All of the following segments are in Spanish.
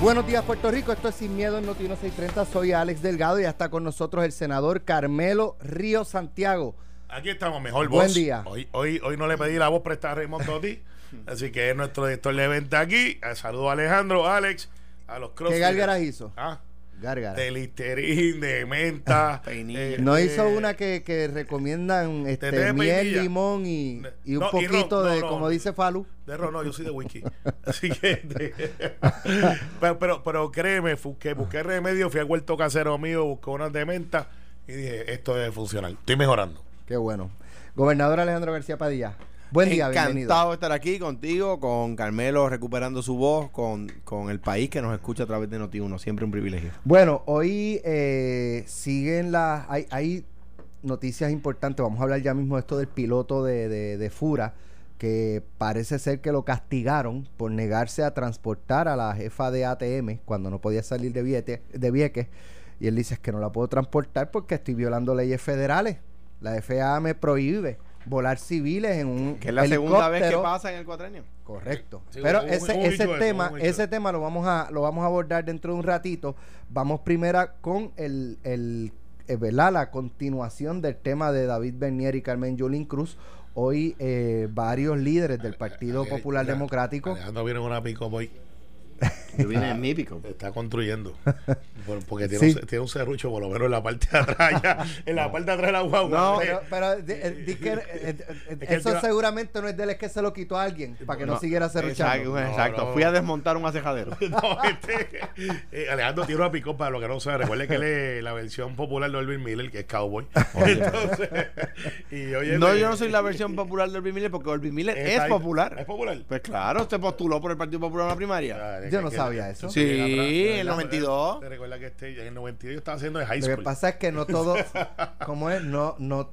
Buenos días, Puerto Rico. Esto es Sin Miedo en Noti 630. Soy Alex Delgado y ya está con nosotros el senador Carmelo Río Santiago. Aquí estamos, mejor voz. Buen día. Hoy, hoy, hoy no le pedí la voz prestada a Raymond Totti, así que es nuestro director de venta aquí. Saludo a Alejandro, Alex, a los cross. ¿Qué gárgaras hizo? Ah, Gárgaras. de Listerine, de menta. Peinilla. eh, No eh, hizo una que, que recomendan este, de miel, limón y, y un No, y ron, poquito no, de, no. como dice Falu. De ron, no, yo soy de whisky. Así que. de- pero, pero, pero créeme, que busqué remedio, fui al huerto casero mío, busqué unas de menta y dije, esto debe funcionar. Estoy mejorando. Qué bueno. Gobernador Alejandro García Padilla. Buen día, Encantado bienvenido. de estar aquí contigo, con Carmelo recuperando su voz, con, con el país que nos escucha a través de Noti1. Siempre un privilegio. Bueno, hoy eh, siguen las. Hay, hay noticias importantes. Vamos a hablar ya mismo de esto del piloto de, de, de Fura, que parece ser que lo castigaron por negarse a transportar a la jefa de ATM cuando no podía salir de, Viete- de Vieques. Y él dice "Es que no la puedo transportar porque estoy violando leyes federales. La FAA me prohíbe volar civiles en un Que es la segunda vez que helicóptero". pasa en el cuatrenio. Correcto. Sí, Pero ese, ese tema, ese tema lo vamos a, lo vamos a abordar dentro de un ratito. Vamos primero con el, el eh, ¿verdad? la continuación del tema de David Bernier y Carmen Yulín Cruz. Hoy eh, varios líderes del Partido Ale- Popular Ale- Democrático. Alejandro una pico boy. Yo vine en mi pico. Está construyendo. Por- porque tiene, Sí. un, tiene un serrucho, por lo menos en la parte de atrás. ya, en la parte de atrás de la guagua. No, Pero, pero di- eh, di que, eh, eh, Es que él eso seguramente no es de él, es que se lo quitó a alguien para que no, No, siguiera serruchando. Exacto, exacto. no. Fui a desmontar un acejadero. no, este, eh, Alejandro tiene una pico para lo que no sabe. Recuerde que él es la versión popular de Elvin Miller, que es cowboy. Entonces, y oye, No, eh, yo no soy la versión popular de Olvin Miller porque Olvin Miller es popular. Es popular. Pues claro, usted postuló por el Partido Popular en la primaria. Ah, Yo no que- sabía eso. Sí, en el ¿verdad? 92. Te recuerda que este, en el 92 yo estaba haciendo de high Lo que pasa es que no todo, ¿cómo es? No, no,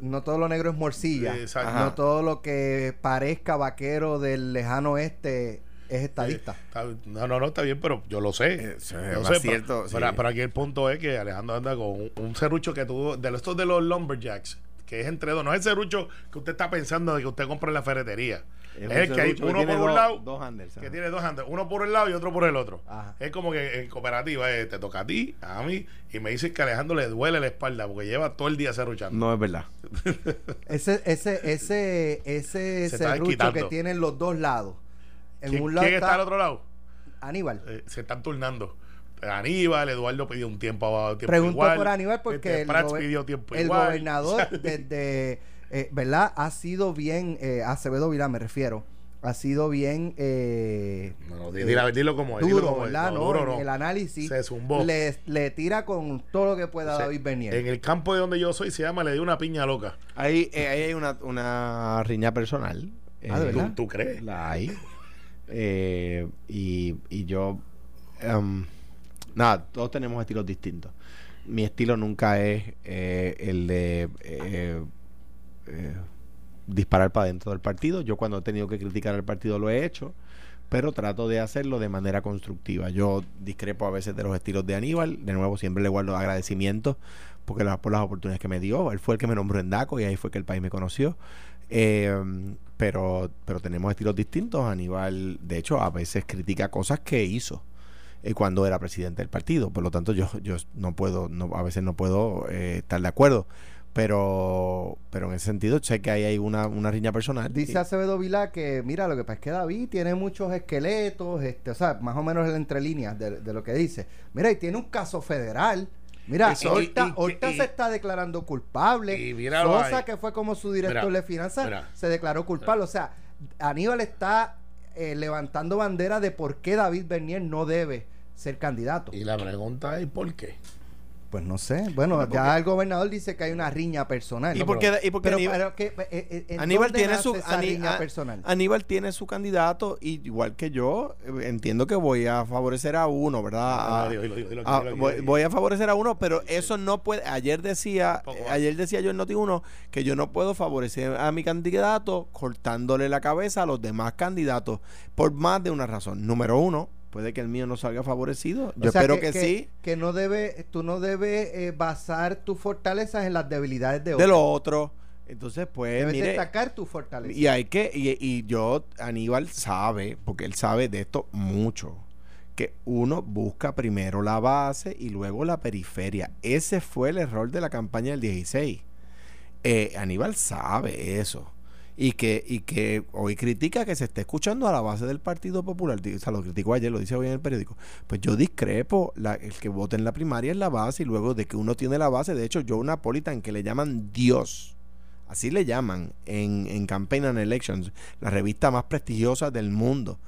no todo lo negro es morcilla. Exacto. No todo lo que parezca vaquero del lejano oeste es estadista. Eh, está- no, no, no, está bien, pero yo lo sé. Eh, sí, Yo más sé, cierto, pero, sí. pero- pero aquí el punto es que Alejandro anda con un, un serrucho que tuvo, de estos de los lumberjacks, que es entre dos. No es el serrucho que usted está pensando de que usted compra en la ferretería. Es, el que hay uno por un dos- lado, Dos handles. que tiene dos handles, uno por el lado y otro por el otro. Ajá. Es como que en cooperativa eh, te toca a ti, a mí, y me dicen que a Alejandro le duele la espalda porque lleva todo el día serruchando. No es verdad. Ese, ese, ese, ese Se serrucho que tiene en los dos lados. En ¿Quién, un lado quién está está al otro lado? Aníbal. Eh, se están turnando. Aníbal, Eduardo pidió un tiempo, tiempo Preguntó igual. por Aníbal porque Este, el, pidió tiempo el igual. gobernador desde, eh, ¿verdad? Ha sido bien, eh, Acevedo Vilá me refiero, ha sido bien eh, No, no, di- dilo, dilo como es. dilo duro, como es. ¿verdad? No, No, duro en no. el análisis Se zumbó. le, le tira con todo lo que pueda O sea, David Bernier. En el campo de donde yo soy se llama Le di una piña loca. Ahí, eh, ahí hay una, una riña personal. Ah, ¿de Eh, verdad? ¿Tú, tú crees? La hay. Eh, y, y yo. em, nada, todos tenemos estilos distintos. Mi estilo nunca es eh, el de eh, eh, disparar para dentro del partido. Yo, cuando he tenido que criticar al partido, lo he hecho. Pero trato de hacerlo de manera constructiva. Yo discrepo a veces de los estilos de Aníbal. De nuevo, siempre le guardo agradecimientos porque por las oportunidades que me dio. Él fue el que me nombró en DACO y ahí fue que el país me conoció. Eh, pero, pero tenemos estilos distintos. Aníbal, de hecho, a veces critica cosas que hizo eh, cuando era presidente del partido. Por lo tanto, yo, yo no puedo, no, a veces no puedo estar de acuerdo. Pero, pero en ese sentido, sé que ahí hay una, una riña personal. Dice Y- Acevedo Vilá que, mira, lo que pasa es que David tiene muchos esqueletos, este, o sea, más o menos el entre líneas de, de lo que dice. Mira, y tiene un caso federal. Mira, Eso, ahorita, y- y- ahorita y- se está declarando culpable. y míralo Sosa, que fue como su director Mira, de finanzas, mira. se declaró culpable. O sea, Aníbal está eh, levantando bandera de por qué David Bernier no debe ser candidato. Y la pregunta es ¿por qué? Pues no sé. Bueno, Porque- ya el gobernador dice que hay una riña personal. ¿Y por qué- Aníbal- pero que, eh, eh, ¿en Aníbal tiene su riña a- personal. Aníbal tiene su candidato y igual que yo eh, entiendo que voy a favorecer a uno, ¿verdad? Voy, a favorecer a uno, pero eso no puede. Ayer decía, eh, ayer decía yo en Noti 1 que yo no puedo favorecer a mi candidato cortándole la cabeza a los demás candidatos por más de una razón. Número uno, puede que el mío no salga favorecido. Yo O sea, espero que, sí. Que no debe, tú no debes eh, basar tus fortalezas en las debilidades de De otros. lo otro. Entonces, pues, debes mire. destacar tus fortalezas. Y hay que, y, y yo, Aníbal sabe, porque él sabe de esto mucho, que uno busca primero la base y luego la periferia. Ese fue el error de la campaña del 16. Eh, Aníbal sabe eso. Y que, y que hoy critica que se esté escuchando a la base del Partido Popular. O sea, lo criticó ayer, lo dice hoy en el periódico. Pues yo discrepo. La, el que vote en la primaria es la base y luego de que uno tiene la base. De hecho, Joe Napolitan, que le llaman Dios, así le llaman en, en Campaign and Elections, la revista más prestigiosa del mundo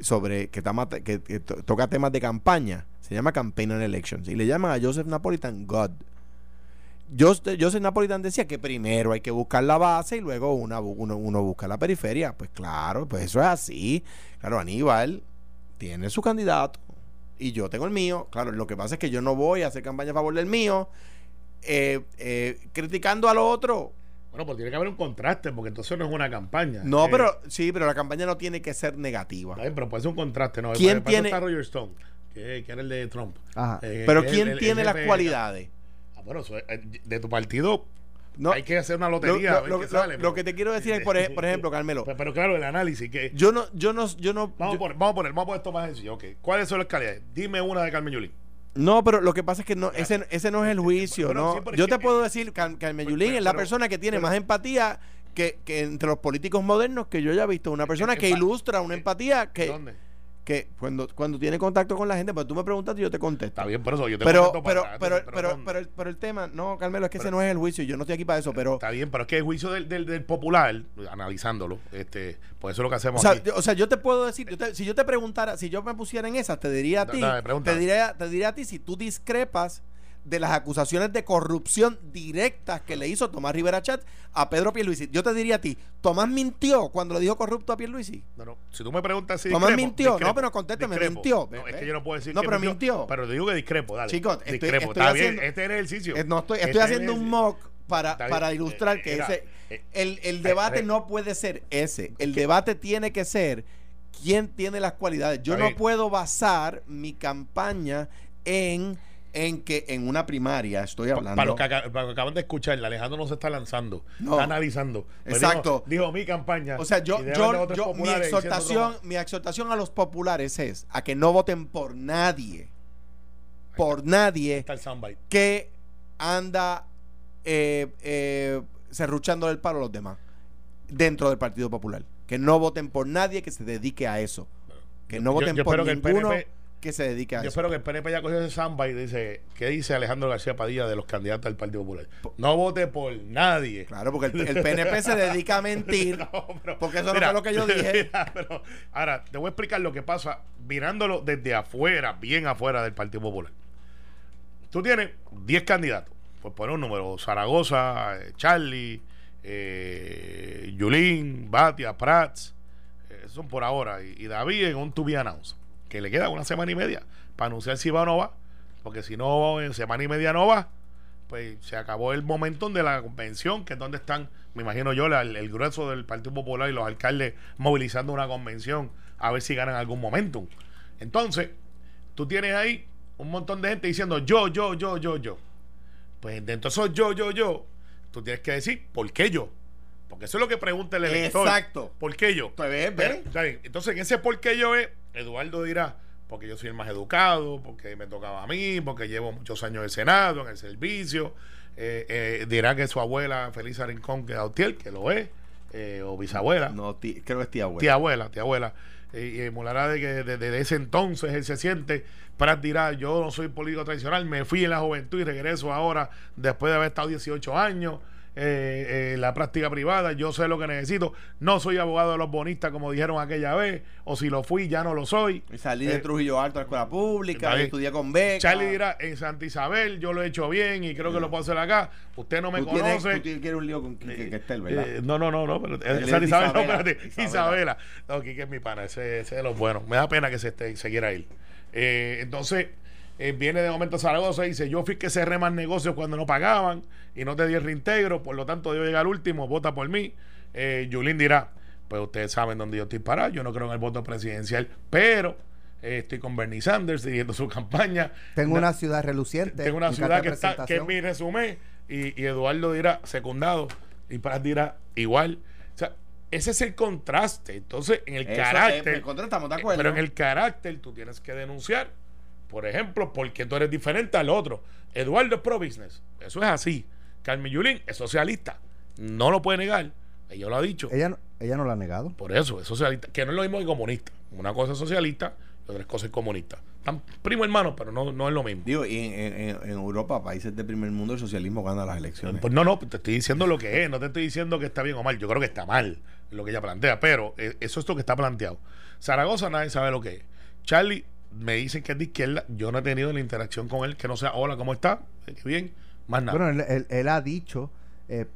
sobre que, tama- que- que to- toca temas de campaña, se llama Campaign and Elections, y le llaman a Joseph Napolitan God. Joseph, Joseph Napolitan decía que primero hay que buscar la base y luego una uno, uno busca la periferia. Pues claro, pues eso es así. Claro, Aníbal tiene su candidato y yo tengo el mío. Claro, lo que pasa es que yo no voy a hacer campaña a favor del mío, eh, eh, criticando al otro. Bueno, pues tiene que haber un contraste, porque entonces no es una campaña. No, Eh, pero sí, pero la campaña no tiene que ser negativa. Está bien, pero puede ser un contraste, ¿no? ¿Quién Para eso tiene- está Roger Stone, que, que era el de Trump. Ajá. Pero ¿quién el- tiene el las cualidades? Bueno, eh, de tu partido No, hay que hacer una lo, lotería. a lo- ver lo- qué lo- sale, lo pero- que te quiero decir es, por, ej- por ejemplo, Carmelo, Pero, pero claro, el análisis que... yo no, yo no, yo no, Vamos, a poner, vamos a poner, vamos a poner esto más sencillo. Ok, ¿cuáles son las calidades? Dime una de Carmen Yulín. no, pero lo que pasa es que no, ese, ese no es el juicio, Pero ¿no? sí, yo que- te puedo decir, Car- Carmen pero- Yulín es la persona que tiene más empatía que, que entre los políticos modernos que yo haya visto, una persona que que ilustra una empatía que, ¿Dónde? Que cuando, cuando tiene contacto con la gente, pues tú me preguntas y yo te contesto. Está bien, por eso yo te Pero, contesto para pero, pero, pero, pero, el, pero el tema, no, Carmelo, es que ese no es el juicio, yo no estoy aquí para eso, pero... Está bien, pero es que el juicio del, del, del popular, analizándolo, este, pues eso es lo que O hacemos sea, aquí. yo, o sea, yo te puedo decir, yo te- si yo te preguntara, si yo me pusiera en esas, te diría a ti, te diría, te diría a ti si tú discrepas de las acusaciones de corrupción directas que le hizo Tomás Rivera Chat a Pedro Pierluisi. Yo te diría a ti, Tomás mintió cuando le dijo corrupto a Pierluisi. No, no, si tú me preguntas si Tomás discrepo, mintió. discrepo, No, pero contéstame, discrepo. mintió. No, es que yo no puedo decir No, que pero mintió. Pero te digo que discrepo, dale. Chicos, estoy- discrepo. estoy Está haciendo- bien, este era el ejercicio. Eh, no estoy, estoy Este haciendo un mock para, para ilustrar Eh, que era, ese eh, el, el debate eh, no puede ser ese. El debate tiene que ser quién tiene las cualidades. Yo no puedo basar mi campaña en, en que en una primaria estoy hablando. Para los, que, aca- para los que acaban de escuchar, Alejandro no se está lanzando, No. está analizando. Pues Exacto. Dijo, dijo mi campaña. o sea, yo, yo, yo- mi exhortación, mi exhortación a los populares es a que no voten por nadie, por nadie que anda eh, eh, serruchando el palo a los demás dentro del Partido Popular. Que no voten por nadie que se dedique a eso. Que no Yo- voten yo por espero que el ninguno PNP que se dedique a Yo eso. espero que el PNP ya cogió ese soundbite y dice, ¿qué dice Alejandro García Padilla de los candidatos del Partido Popular? No vote por nadie. Claro, porque el, el PNP se dedica a mentir. No, pero- porque eso mira, no fue lo que yo dije. mira, pero ahora, te voy a explicar lo que pasa mirándolo desde afuera, bien afuera del Partido Popular. Tú tienes 10 candidatos, por poner un número, Zaragoza, eh, Charlie, eh, Yulín, Batia, Prats, eh, son por ahora, y, y David en un to be announced, que le queda una semana y media para anunciar si va o no va, porque si no, en semana y media no va, pues se acabó el momentum de la convención, que es donde están, me imagino yo, la- el, el grueso del Partido Popular y los alcaldes movilizando una convención a ver si ganan algún momentum. Entonces, tú tienes ahí un montón de gente diciendo yo, yo, yo, yo, yo. Pues dentro de esos yo, yo, yo, tú tienes que decir, ¿por qué yo? Porque eso es lo que pregunta el elector. Exacto. ¿Por qué yo? Pues ve, ve. Pero, está bien. Entonces, en ese por qué yo es, Eduardo dirá, porque yo soy el más educado, porque me tocaba a mí, porque llevo muchos años de Senado, en el servicio. Eh, eh, dirá que su abuela, Felisa Rincón, que es Autiel, que lo es, eh, o bisabuela. No, creo que es tía abuela. Tía abuela, tía abuela. Y emulará de que desde ese entonces él se siente. Prat dirá: Yo no soy político tradicional, me fui en la juventud y regreso ahora después de haber estado 18 años. Eh, eh, la práctica privada, yo sé lo que necesito. No soy abogado de los bonistas, como dijeron aquella vez, o si lo fui, ya no lo soy. Y salí de Eh, Trujillo Alto a la escuela pública, y estudié con beca. Charlie dirá: En Santa Isabel, yo lo he hecho bien y creo que lo puedo hacer acá. Usted no me tú tienes, conoce. tú tienes- quieres un lío con Quique Castel, ¿verdad? Eh, no, no, no, no, pero eh, Santa Isabel, no, Isabela, espérate, Isabela. Isabela. No, Quique es mi pana, ese, ese es de los buenos. Me da pena que se, esté, se quiera ir. Eh, entonces, eh, viene de momento a Zaragoza y dice: Yo fui que cerré más negocios cuando no pagaban y no te di el reintegro, por lo tanto, yo llegar al último, vota por mí. Eh, Yulín dirá: Pues ustedes saben dónde yo estoy parado, yo no creo en el voto presidencial, pero eh, estoy con Bernie Sanders siguiendo su campaña. Tengo Na- una ciudad reluciente. tengo una ciudad que está, que es mi resumen, y, y Eduardo dirá secundado, y Prat dirá igual. O sea, ese es el contraste. Entonces, en el Eso es, carácter. en contra estamos de eh, acuerdo. Pero en el carácter tú tienes que denunciar. Por ejemplo, porque tú eres diferente al otro. Eduardo es pro business. Eso es así. Carmen Yulín es socialista. No lo puede negar. Ella lo ha dicho. Ella, no- ella no lo ha negado. Por eso, es socialista. Que no es lo mismo que comunista. Una cosa es socialista y otra cosa es comunista. Están primo hermano, pero no, no es lo mismo. Digo, y en, en- en Europa, países del primer mundo, el socialismo gana las elecciones. Pues no, no, te estoy diciendo lo que es, no te estoy diciendo que está bien o mal. Yo creo que está mal lo que ella plantea, pero eh, eso es lo que está planteado. Zaragoza nadie sabe lo que es. Charlie me dicen que es de izquierda. Yo no he tenido la interacción con él, que no sea, hola, ¿cómo está? Eh, qué bien. Más nada. Bueno, él, él- él ha dicho eh,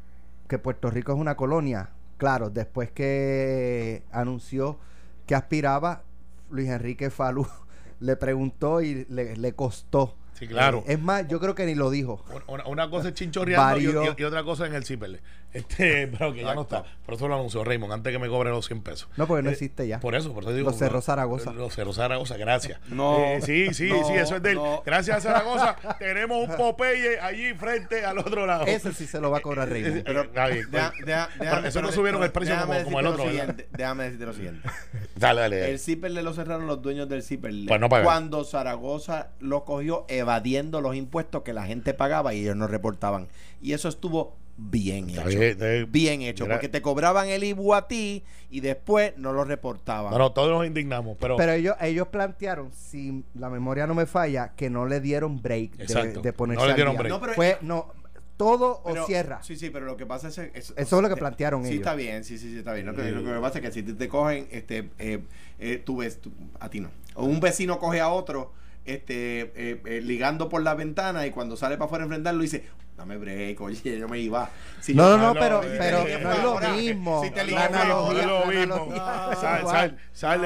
que Puerto Rico es una colonia. Claro, después que anunció que aspiraba, Luis Enrique Falú le preguntó y le, le costó. Sí, claro. Eh, es más, yo creo que ni lo dijo. Una, una cosa es chinchorreando y, Varios- y- y otra cosa en el ciperle. Este, pero que ya no está. Por eso lo anunció Raymond, antes que me cobre los 100 pesos. No, porque no Eh, existe ya. Por eso, por eso digo. Lo cerró Zaragoza. Lo cerró Zaragoza, gracias. No, Eh, sí, sí, no, sí, eso es de él. no. Gracias a Zaragoza, tenemos un Popeye allí frente al otro lado. Ese sí se lo va a cobrar Raymond. Pero, está bien, Deja- deja- Pero déjame- eso no pero- subieron el precio como, el otro, Déjame decirte lo siguiente. Dale, dale. El CIPER lo cerraron los dueños del CIPER. Pues no pagaron. Cuando Zaragoza lo cogió evadiendo los impuestos que la gente pagaba y ellos no reportaban. Y eso estuvo bien hecho. bien, hecho, Mira. porque te cobraban el IBU a ti y después no lo reportaban. No, no, todos nos indignamos, pero, Pero ellos, ellos plantearon, si la memoria no me falla, que no le dieron break de, Exacto. de ponerse No le al dieron día. break. No, pero- Fue, no, todo Pero- o cierra. Sí, sí, pero lo que pasa es... Eso es lo que plantearon sí, ellos. está bien, sí, sí, sí, está bien. Lo que, lo que pasa es que si te, te cogen, este, eh, eh, tú ves, tú- a ti no. O un vecino coge a otro, este, eh, eh, ligando por la ventana y cuando sale para afuera a enfrentarlo dice, dame break, oye, yo me iba. Si No, yo- no, no, pero, pero no es lo mismo. si te La no, analogía- no es lo mismo. es Sal, sal,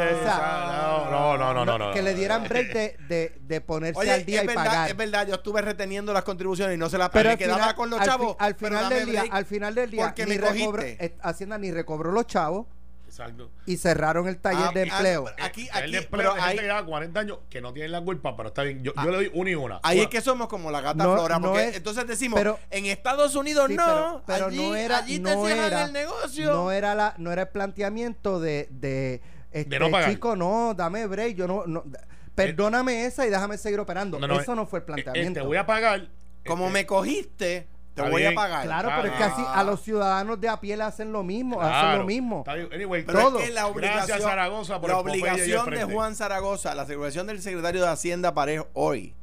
no, no, no, no, no, Que no. le dieran break de, de, de ponerse Oye, al día es y verdad, pagar. es verdad, yo estuve reteniendo las contribuciones y no se las Pero quedaba final, con los al fi- chavos. al pero final dame del día, break. al final del día, porque ni me recobró, eh, Hacienda ni recobró los chavos Exacto. y cerraron el taller Ah, de ah, empleo. pero Aquí- el aquí- de empleo pero de gente ahí- que lleva 40 años que no tienen la culpa, pero está bien. Yo, Ah. yo le doy una y una. Ahí es que somos como la gata No, flora, no porque es- entonces decimos, pero- en Estados Unidos Sí, no, pero, pero allí, no era, allí te no cierran era, el negocio. no era la, no era el planteamiento de, de, este, no pagar. chico, no, dame break, yo no, no perdóname esa y déjame seguir operando. No, no, Eso no fue el eh, planteamiento. eh, te voy a pagar. como este, me cogiste, te voy bien. a pagar. Claro, pero es que así a los ciudadanos de a pie le hacen lo mismo, hacen lo mismo. Anyway, Pero todo. es que la Gracias, obligación, Zaragoza, por la obligación de. Juan Zaragoza, la obligación del secretario de Hacienda Parejo hoy,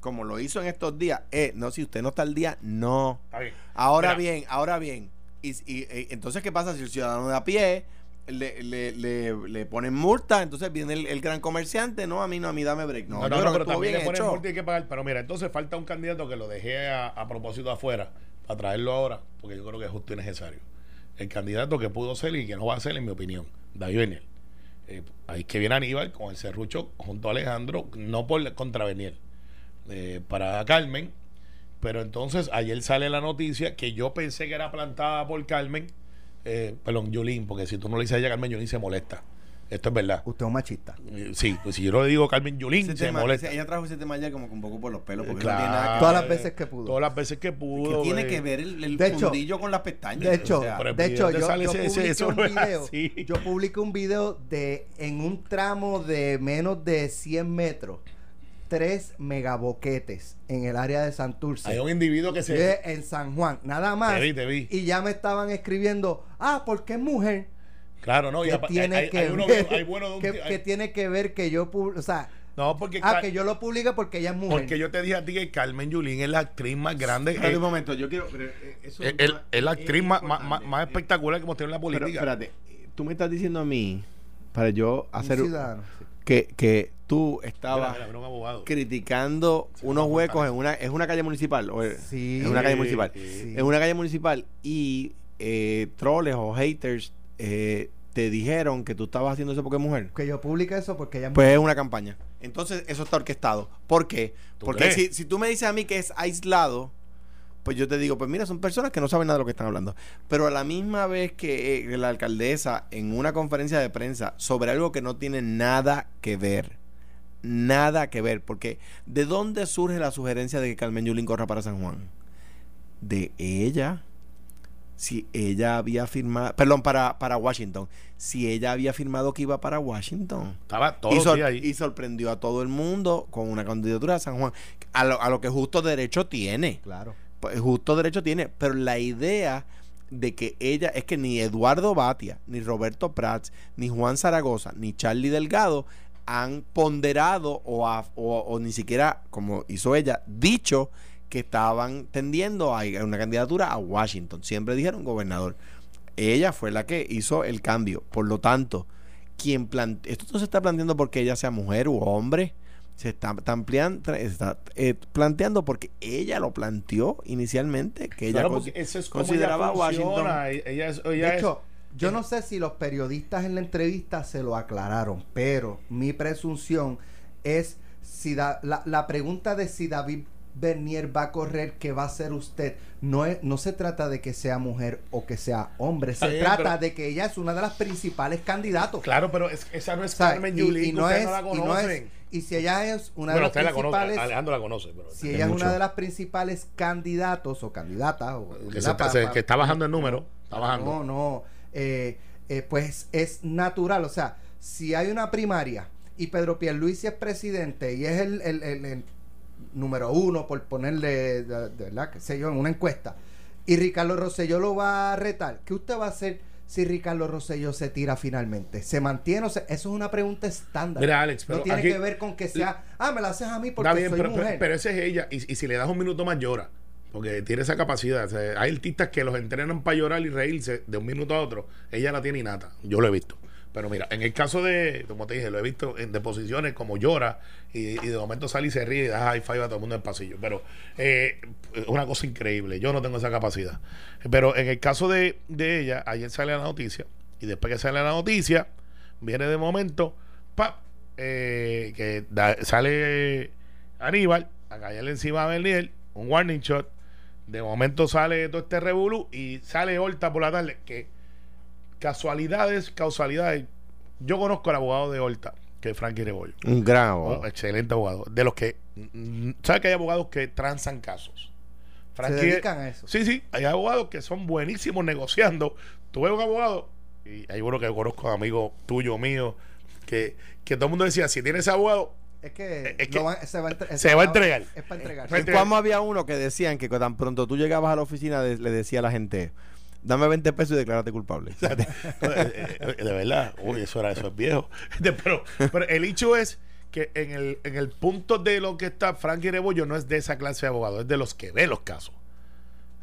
como lo hizo en estos días, es, no, si usted no está al día, no. Está bien. Ahora Mira. bien, ahora bien. Y, y- y- entonces, ¿qué pasa si el ciudadano de a pie le, le, le, le ponen multa? Entonces viene el, el gran comerciante, no, a mí no, a mí dame break. No, No, pero también le ponen multa y hay que pagar. Pero mira, entonces falta un candidato que lo dejé a, a propósito afuera para traerlo ahora, porque yo creo que es justo y necesario. El candidato que pudo ser y que no va a ser, en mi opinión, David Beniel. Eh, ahí que viene Aníbal con el serrucho junto a Alejandro, no por contra Beniel, eh, para Carmen. Pero entonces ayer sale la noticia que yo pensé que era plantada por Carmen, eh, perdón, Yulín, porque si tú no le dices a ella Carmen Yulín se molesta. Esto es verdad. Usted es un machista. Eh, Sí, pues si yo lo digo Carmen Yulín, Ese se tema- molesta. ese- ella trajo ese tema ayer como que un poco por los pelos, porque Claro. no tiene nada que Todas ver. las veces que pudo. Todas las veces que pudo. ¿Qué tiene eh, que ver el, el De hecho- fundillo con las pestañas? De hecho, O sea, pero- de hecho ¿dónde yo, yo ese- publiqué eso un video. Yo publiqué un video de en un tramo de menos de 100 metros, tres megaboquetes en el área de Santurce. Hay un individuo que se. en San Juan, nada más. Te vi, te vi. Y ya me estaban escribiendo, ah, porque es mujer. Claro, no. y ¿Qué apa- tiene hay, que hay uno ver? de un ¿Qué, ti- qué hay- tiene que ver que yo publique? O sea, No, porque. ah, que yo lo publique porque ella es mujer. Porque yo te dije a ti que Carmen Yulín es la actriz más grande. Espérate eh, un momento, yo quiero. pero, eh, eso es, la actriz más, más, espectacular que hemos tenido en la Pero, política. espérate, tú me estás diciendo a mí, para yo Un hacer. ciudadano. Que, que tú estabas un criticando unos huecos en una. ¿Es una calle municipal? ¿O es, Sí. es una calle municipal. Sí. En una calle municipal y eh, troles o haters eh, te dijeron que tú estabas haciendo eso porque es mujer. Que yo publique eso porque ella es Pues es una campaña. Entonces, eso está orquestado. ¿Por qué? ¿Tú Porque si, si tú me dices a mí que es aislado, pues yo te digo, pues mira, son personas que no saben nada de lo que están hablando. Pero a la misma vez que eh, la alcaldesa en una conferencia de prensa sobre algo que no tiene nada que ver, nada que ver, porque ¿de dónde surge la sugerencia de que Carmen Yulín corra para San Juan? De ella. si ella había firmado, perdón, para, para Washington, si ella había firmado que iba para Washington. Estaba todo y, sor- ahí. y sorprendió a todo el mundo con una candidatura a San Juan, a lo, a lo que justo derecho tiene. Claro. Pues justo derecho tiene, pero la idea de que ella es que ni Eduardo Batia, ni Roberto Prats, ni Juan Zaragoza, ni Charlie Delgado han ponderado o, o- o ni siquiera, como hizo ella, dicho que estaban tendiendo a una candidatura a Washington. Siempre dijeron gobernador. Ella fue la que hizo el cambio. Por lo tanto, quien plante- esto no se está planteando porque ella sea mujer u hombre. Se está, ampliando, está eh, planteando porque ella lo planteó inicialmente, que ella Claro, cons- eso es como consideraba ella Washington. Ella es, ella De es- hecho, yo no sé si los periodistas en la entrevista se lo aclararon, pero mi presunción es si da- la, la pregunta de si David Bernier va a correr, ¿qué va a hacer usted? No, es, no se trata de que sea mujer o que sea hombre, se Está bien, trata pero- de que ella es una de las principales candidatos. Claro, pero es- esa no es Carmen Yulín, y no es- no la y no es- conocen. y si ella es una bueno, de las la conoce, principales, Alejandro la conoce. Pero si ella es mucho. una de las principales candidatos o candidatas, o, que, que está bajando el número. Está bajando. no, no. Eh, eh, pues es natural. O sea, si hay una primaria y Pedro Pierluisi es presidente y es el, el- el- el número uno, por ponerle, de, de verdad, qué sé yo, en una encuesta, y Ricardo Rosselló lo va a retar, ¿qué usted va a hacer si Ricardo Rosselló se tira finalmente? ¿Se mantiene? O sea, eso es una pregunta estándar. Mira, Alex, pero no tiene aquí- que ver con que sea, ah, me la haces a mí porque bien, soy pero, mujer. pero, pero esa es ella. Y, y si le das un minuto más, llora. Porque tiene esa capacidad. Hay artistas que los entrenan para llorar y reírse de un minuto a otro. Ella la tiene innata. Yo lo he visto. Pero mira, en el caso de, como te dije, lo he visto en deposiciones como llora y, de momento sale y se ríe y da high five a todo el mundo en el pasillo. Pero eh, una cosa increíble. Yo no tengo esa capacidad. Pero en el caso de, de ella, ayer sale la noticia y después que sale la noticia, viene de momento, ¡pap! eh, que sale Aníbal a caerle encima a Bernier, un warning shot. De momento sale todo este revolú y sale Horta por la tarde. Que casualidades, causalidades. Yo conozco al abogado de Horta, que es Frankie Rebollo. Un gran Un abogado. excelente abogado. De los que. ¿Sabes que hay abogados que transan casos? se dedican a eso. Sí, sí, hay abogados que son buenísimos negociando. Tú ves un abogado, y hay uno que conozco, amigo tuyo, mío, que, que todo el mundo decía: si tienes abogado, Es que, Es que lo van- se va a, entre- se va a entregar. Es para entregar. En Cuamo había uno que decían que tan pronto tú llegabas a la oficina de- le decía a la gente, dame 20 pesos y declárate culpable. Eh, eh, de verdad, uy, eso era eso es viejo. De- Pero, pero el hecho es que en el, en el punto de lo que está Frankie Rebollo no es de esa clase de abogado, es de los que ve los casos.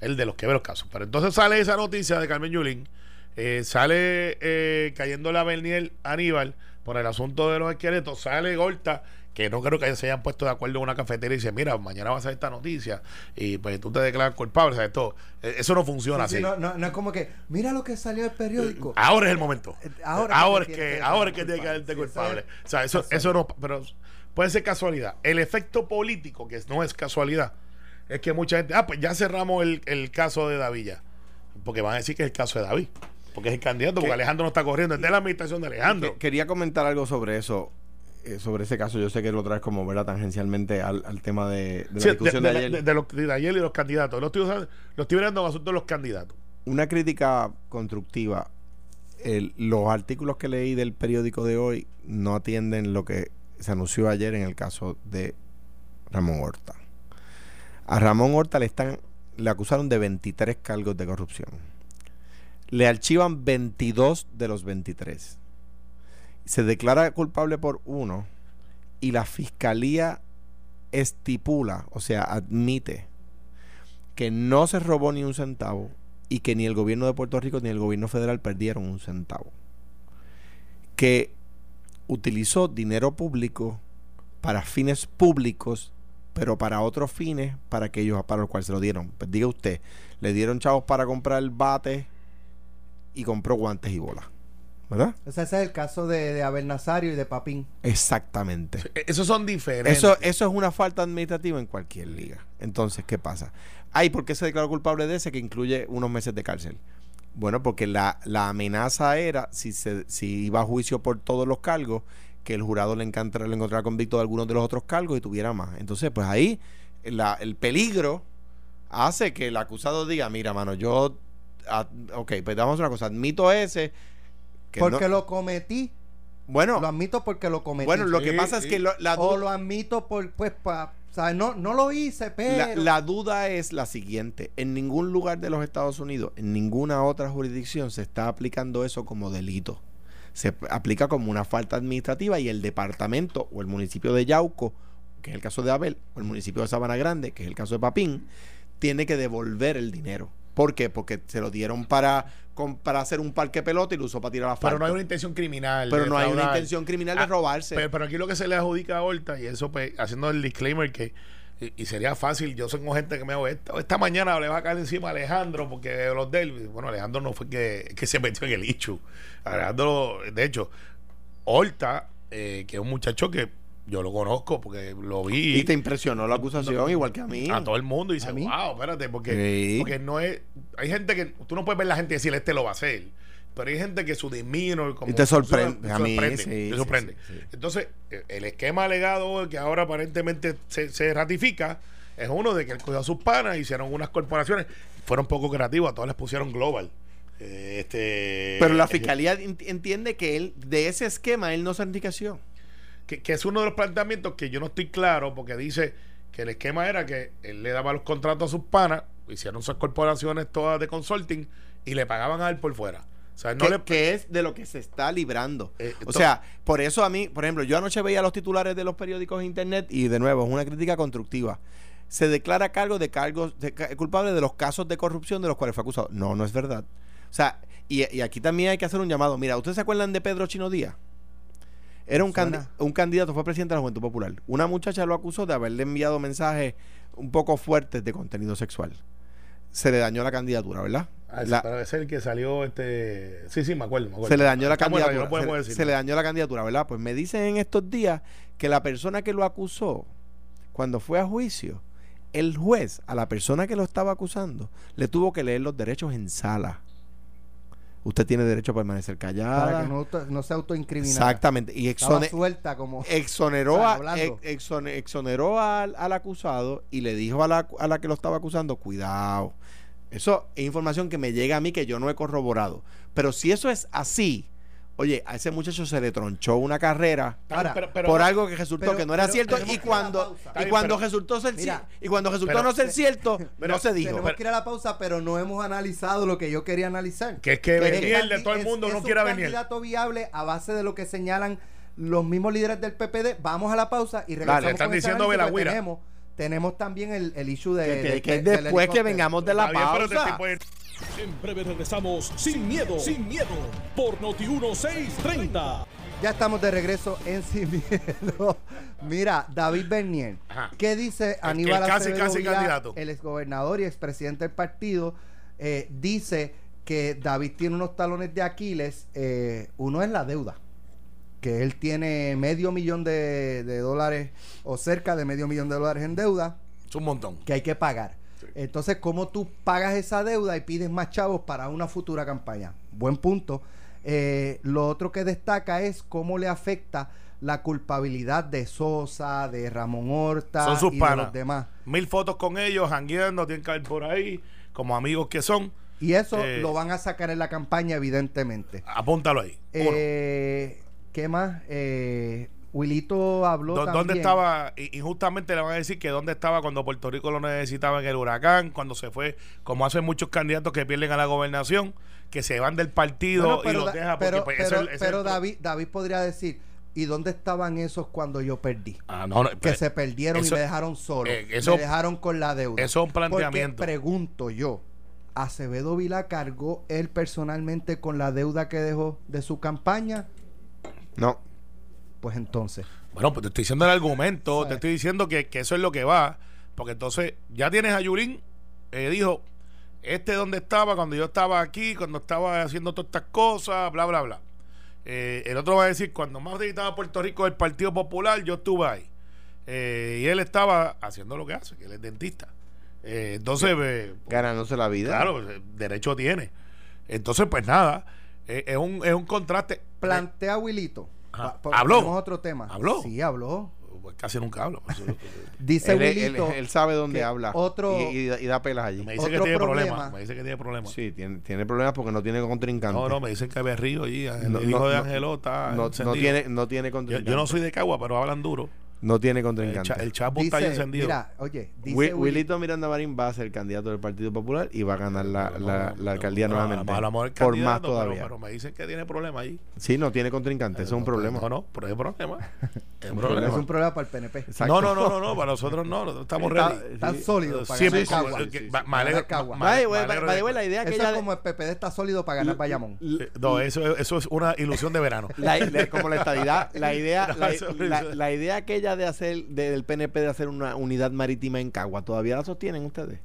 El de los que ve los casos. Pero entonces sale esa noticia de Carmen Yulín, eh, sale eh, cayendo la Bernier Aníbal por el asunto de los esqueletos, sale Gorta, que no creo que se hayan puesto de acuerdo en una cafetería y dice, mira, mañana va a salir esta noticia y pues tú te declaras culpable, ¿sabes? Todo. Eh, Eso no funciona Sí, sí, así. no, no, no es como que, mira lo que salió el periódico. Ahora es el momento. Eh, ahora Ahora, que es que, que ahora es que tiene que Sí, culpable. o sea, eso, eso no, pero puede ser casualidad. El efecto político, que no es casualidad, es que mucha gente, ah, pues ya cerramos el, el caso de Davilla. Porque van a decir que es el caso de David. Porque es el candidato, porque ¿Qué? Alejandro no está corriendo, es de la administración de Alejandro. Que- Quería comentar algo sobre eso, eh, sobre ese caso. Yo sé que lo traes como, ¿verdad? Tangencialmente al, al tema de, de la Sí, discusión de- de, ayer. de- los, de ayer y los candidatos. Lo estoy, lo estoy mirando en asunto de los candidatos. Una crítica constructiva. El- los artículos que leí del periódico de hoy no atienden lo que se anunció ayer en el caso de Ramón Horta. A Ramón Horta le están le acusaron de 23 cargos de corrupción. Le archivan 22 de los 23. Se declara culpable por uno y la fiscalía estipula, o sea, admite que no se robó ni un centavo y que ni el gobierno de Puerto Rico ni el gobierno federal perdieron un centavo. Que utilizó dinero público para fines públicos, pero para otros fines para aquellos para los cuales se lo dieron. Pues diga usted, le dieron chavos para comprar bate y compró guantes y bolas. ¿Verdad? O sea, ese es el caso de, de Abel Nazario y de Papín. Exactamente. Eh, Esos son diferentes. Eso, eso es una falta administrativa en cualquier liga. Entonces, ¿qué pasa? Ay, ¿por qué se declaró culpable de ese que incluye unos meses de cárcel? Bueno, porque la, la amenaza era, si, se, si iba a juicio por todos los cargos, que el jurado le encontrara, le encontrara convicto de algunos de los otros cargos y tuviera más. Entonces, pues ahí la- el peligro hace que el acusado diga, mira, mano, yo ah, ok, pues damos una cosa. Admito ese. Que porque no- lo cometí. bueno, Lo admito porque lo cometí. bueno, lo que Sí, pasa es que lo- la, o lo admito por, pues, pa, ¿sabes? No, no lo hice, pero. la, la duda es la siguiente. En ningún lugar de los Estados Unidos, en ninguna otra jurisdicción, se está aplicando eso como delito. Se aplica como una falta administrativa y el departamento o el municipio de Yauco, que es el caso de Abel, o el municipio de Sabana Grande, que es el caso de Papín, tiene que devolver el dinero. ¿Por qué? Porque se lo dieron para, para hacer un parque pelota y lo usó para tirar a la Pero no hay una intención criminal. Pero no hay una intención criminal de Ah, robarse. Pero, pero aquí lo que se le adjudica a Horta, y eso pues, haciendo el disclaimer que, y, y sería fácil, yo tengo gente que me hago esta, esta mañana le va a caer encima a Alejandro porque los de él, bueno, Alejandro no fue que, que se metió en el ichu. Alejandro, de hecho, Horta, eh, que es un muchacho que yo lo conozco porque lo vi. y te impresionó la acusación, igual que a mí. a todo el mundo y dice, wow, espérate, porque, Sí. porque no es. Hay gente que tú no puedes ver la gente y decir, este lo va a hacer. Pero hay gente que su como Y te sorprende. te sorprende, sí, te sí, sorprende. sí, sí. Entonces, el esquema alegado que ahora aparentemente se, se ratifica es uno de que él cogió a sus panas, hicieron unas corporaciones, fueron poco creativos, a todas les pusieron global. Eh, este, Pero la eh, fiscalía ent- entiende que él, de ese esquema, él no se enriqueció. Que, que es uno de los planteamientos que yo no estoy claro porque dice que el esquema era que él le daba los contratos a sus panas, hicieron sus corporaciones todas de consulting y le pagaban a él por fuera. O sea, no que, le que es de lo que se está librando. Eh, o sea, por eso a mí, por ejemplo, yo anoche veía los titulares de los periódicos de internet y de nuevo, es una crítica constructiva. Se declara cargo de cargos de, culpable de los casos de corrupción de los cuales fue acusado. No, no es verdad. O sea, y, y aquí también hay que hacer un llamado. Mira, ¿ustedes se acuerdan de Pedro Chino Díaz? Era un, candi- un candidato, fue presidente de la Juventud Popular. Una muchacha lo acusó de haberle enviado mensajes un poco fuertes de contenido sexual. Se le dañó la candidatura, ¿verdad? Ah, La- para ser el que salió este. Sí, sí, me acuerdo. me acuerdo. se le dañó la radio, candidatura. no se le dañó la candidatura, ¿verdad? Pues me dicen en estos días que la persona que lo acusó, cuando fue a juicio, el juez a la persona que lo estaba acusando le tuvo que leer los derechos en sala. Usted tiene derecho a permanecer callada. para que no, se autoincriminara. Exactamente. Y suelta como. exoneró, a- ex- exoneró al, al acusado y le dijo a la, a la que lo estaba acusando, cuidado. Eso es información que me llega a mí que yo no he corroborado. Pero si eso es así, oye, a ese muchacho se le tronchó una carrera Ahora, Pero- pero- por algo que resultó pero- que no era pero cierto y que cuando y cuando resultó ser Mira, y cuando resultó pero- no ser cierto pero- no se dijo Tenemos que ir a la pausa, pero no hemos analizado lo que yo quería analizar. Que es que el Bernier de todo el es- mundo es no un quiera venir. candidato viable a base de lo que señalan los mismos líderes del PPD. Vamos a la pausa y Dale, regresamos están con ese diciendo porque Belagüira. tenemos, tenemos también el, el issue de, que, de- que- de- después que vengamos de la Está bien, pero pausa es- En breve regresamos sin miedo, sin miedo, por Noti 1630. Ya estamos de regreso en Sin Miedo. Mira, David Bernier. Ajá. ¿Qué dice Aníbal el casi, casi candidato. el exgobernador y expresidente del partido? eh, dice que David tiene unos talones de Aquiles. eh, uno es la deuda. Que él tiene medio millón de, de dólares o cerca de medio millón de dólares en deuda es un montón. que hay que pagar. Entonces, ¿cómo tú pagas esa deuda y pides más chavos para una futura campaña? Buen punto. Eh, lo otro que destaca es cómo le afecta la culpabilidad de Sosa, de Ramón Horta Son sus y de los demás. Mil fotos con ellos, jangueando, tienen que ir por ahí, como amigos que son. Y eso Eh, lo van a sacar en la campaña, evidentemente. Apúntalo ahí. Eh, ¿Qué más? Eh, Wilito habló ¿Dó- ¿Dónde estaba? Y, y justamente le van a decir que dónde estaba cuando Puerto Rico lo necesitaba en el huracán, cuando se fue, como hacen muchos candidatos que pierden a la gobernación, que se van del partido Bueno, y los deja porque pero, pues, pero- es David, David podría decir, ¿y dónde estaban esos cuando yo perdí? Ah, no, no, que pues, se perdieron eso- y me dejaron solo. eh, eso- me dejaron con la deuda. eso es un planteamiento. Porque pregunto yo, ¿Acevedo Vila cargó él personalmente con la deuda que dejó de su campaña? No Pues entonces. Bueno, pues te estoy diciendo el argumento, ¿Sabes? te estoy diciendo que, que eso es lo que va, porque entonces ya tienes a Yulín, eh, dijo, este donde estaba cuando yo estaba aquí, cuando estaba haciendo todas estas cosas, bla, bla, bla. Eh, el otro va a decir, cuando más necesitaba Puerto Rico el Partido Popular, yo estuve ahí. Eh, y él estaba haciendo lo que hace, que él es dentista. Eh, entonces, ganándose la vida claro, derecho tiene. Entonces, pues nada, eh, es, un, es un contraste. Plantea Wilito. Pa- pa- ¿Habló? tenemos otro tema. ¿Habló? Sí, habló. pues, casi nunca hablo. Dice Él, él- Wilito. él sabe dónde habla otro- y, y da- y da pelas allí. me dice que tiene problema. problemas. Me dice que tiene problemas. Sí, tiene, tiene problemas porque no tiene contrincante. No, no, me dicen que había río allí. El No, hijo no, de no, Angelo está no, no tiene, no tiene yo, contrincante. yo no soy de Cagua, pero hablan duro. No tiene El, contrincante. cha- el Chapo está encendido. mira, oye, dice Wi- Wilito- Wilito Miranda Marín va a ser candidato del Partido Popular y va a ganar la, la, la alcaldía No, nuevamente. a lo mejor el por más pero- todavía. Pero, me dicen que tiene problemas ahí. Sí, no tiene contrincante, eso es un problema. No, no, pero es problema. Es un problema. problema. es un problema para el PNP. Exacto. No, no, no, no, no, para nosotros no, nosotros estamos Está- ready. Tan Sí. sólido para Siempre ganar como- Cagua. que- sí, sí. me alegro- la idea que Eso ella es como el PPD está sólido para ganar Bayamón. No, eso, eso es una ilusión de verano. como la estadidad, la idea, No, la, idea de hacer de- del PNP de hacer una unidad marítima en Cagua, ¿todavía la sostienen ustedes?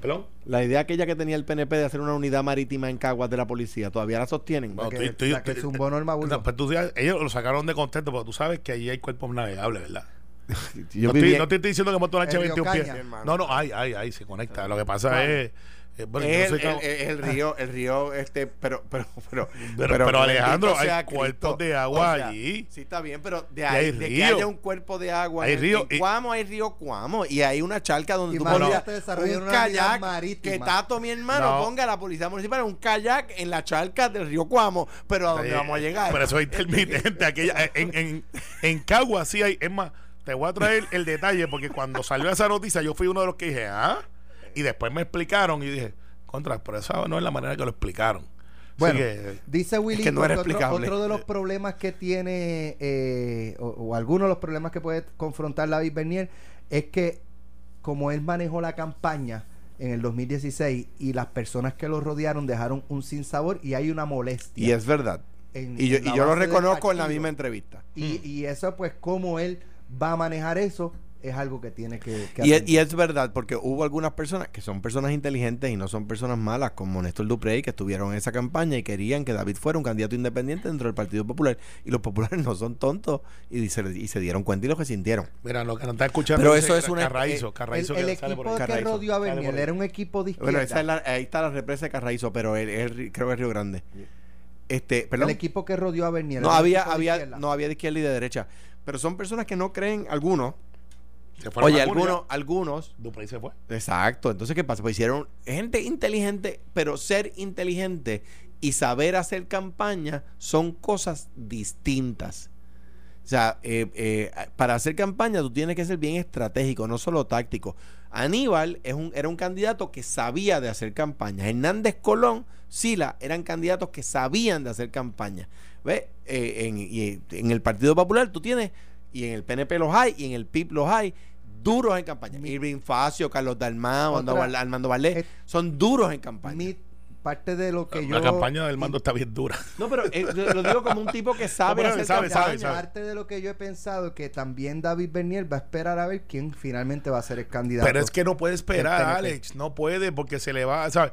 ¿Perdón? La idea aquella que tenía el PNP de hacer una unidad marítima en Caguas de la policía, ¿todavía la sostienen? No, que- zumbó Norma pues tú ellos lo sacaron de contento porque tú sabes que allí hay cuerpos navegables, ¿verdad? Yo no, viví- estoy, no te estoy diciendo que moto una El Río 21 pies. No, no, hay, hay, hay, se conecta. Lo que pasa Claro. es. Eh, bueno, es el, soy como- el- el- el río, el río, este, pero, pero, pero, Pero- pero, Alejandro, sea hay cuerpos de agua allí. Sí, está bien, pero de Y ahí, hay de que haya un cuerpo de agua Hay en, río en y- Cuamo, hay río Cuamo, y hay una charca donde tú ir a- desarrollar un una kayak marítima. que Tato, mi hermano, No. ponga a la policía municipal un kayak en la charca del río Cuamo, pero ¿a dónde Eh, vamos a llegar? Pero eso es intermitente. Aquella, en, en, en Cagua sí hay. Es más, te voy a traer el detalle porque cuando salió esa noticia, yo fui uno de los que dije, ¿ah? Y después me explicaron y dije, contra, pero esa no es la manera que lo explicaron. Bueno, que, dice Willy que no era otro, otro de los problemas que tiene, eh, o, o algunos de los problemas que puede confrontar David Bernier, es que como él manejó la campaña en el 2016 y las personas que lo rodearon dejaron un sinsabor y hay una molestia. y es verdad. en- Y yo, y lo reconozco en la misma entrevista. Y, y eso, pues, cómo él va a manejar eso, es algo que tiene que, que Y es, y es verdad, porque hubo algunas personas que son personas inteligentes y no son personas malas, como Néstor Duprey, que estuvieron en esa campaña y querían que David fuera un candidato independiente dentro del Partido Popular. Y los populares no son tontos y se, y se dieron cuenta y lo resintieron. mira, lo que nos está escuchando Pero eso es una- Carraízo, eh, Carraízo el, el que por equipo que rodeó a ahí. era un equipo de izquierda. Bueno, esa es la- ahí está la represa de Carraízo, pero él, él creo que es Río Grande. Este, perdón. el equipo que rodeó a Bernier. no un había, había, no había de izquierda y de derecha. Pero son personas que no creen, algunos. Se fueron Oye, algunos, algunos Duprey se fue. Exacto. Entonces, ¿qué pasa? Pues hicieron gente inteligente, pero ser inteligente y saber hacer campaña son cosas distintas. O sea, eh, eh, para hacer campaña tú tienes que ser bien estratégico, no solo táctico. Aníbal es un, era un candidato que sabía de hacer campaña. Hernández Colón, Sila eran candidatos que sabían de hacer campaña. ¿Ves? Eh, en el Partido Popular tú tienes, y en el PNP los hay, y en el PIB los hay, duros en campaña. Irving Facio, Carlos Dalmau, Otra- Armando, Valdés, son duros en campaña. Mi parte de lo que yo. La campaña del mando está bien dura. No, pero eh, lo digo como un tipo que sabe pero hacer sabe, campaña. sabe, sabe. Parte de lo que yo he pensado que también David Bernier va a esperar a ver quién finalmente va a ser el candidato. Pero es que no puede esperar. Alex. No puede porque se le va, ¿sabes?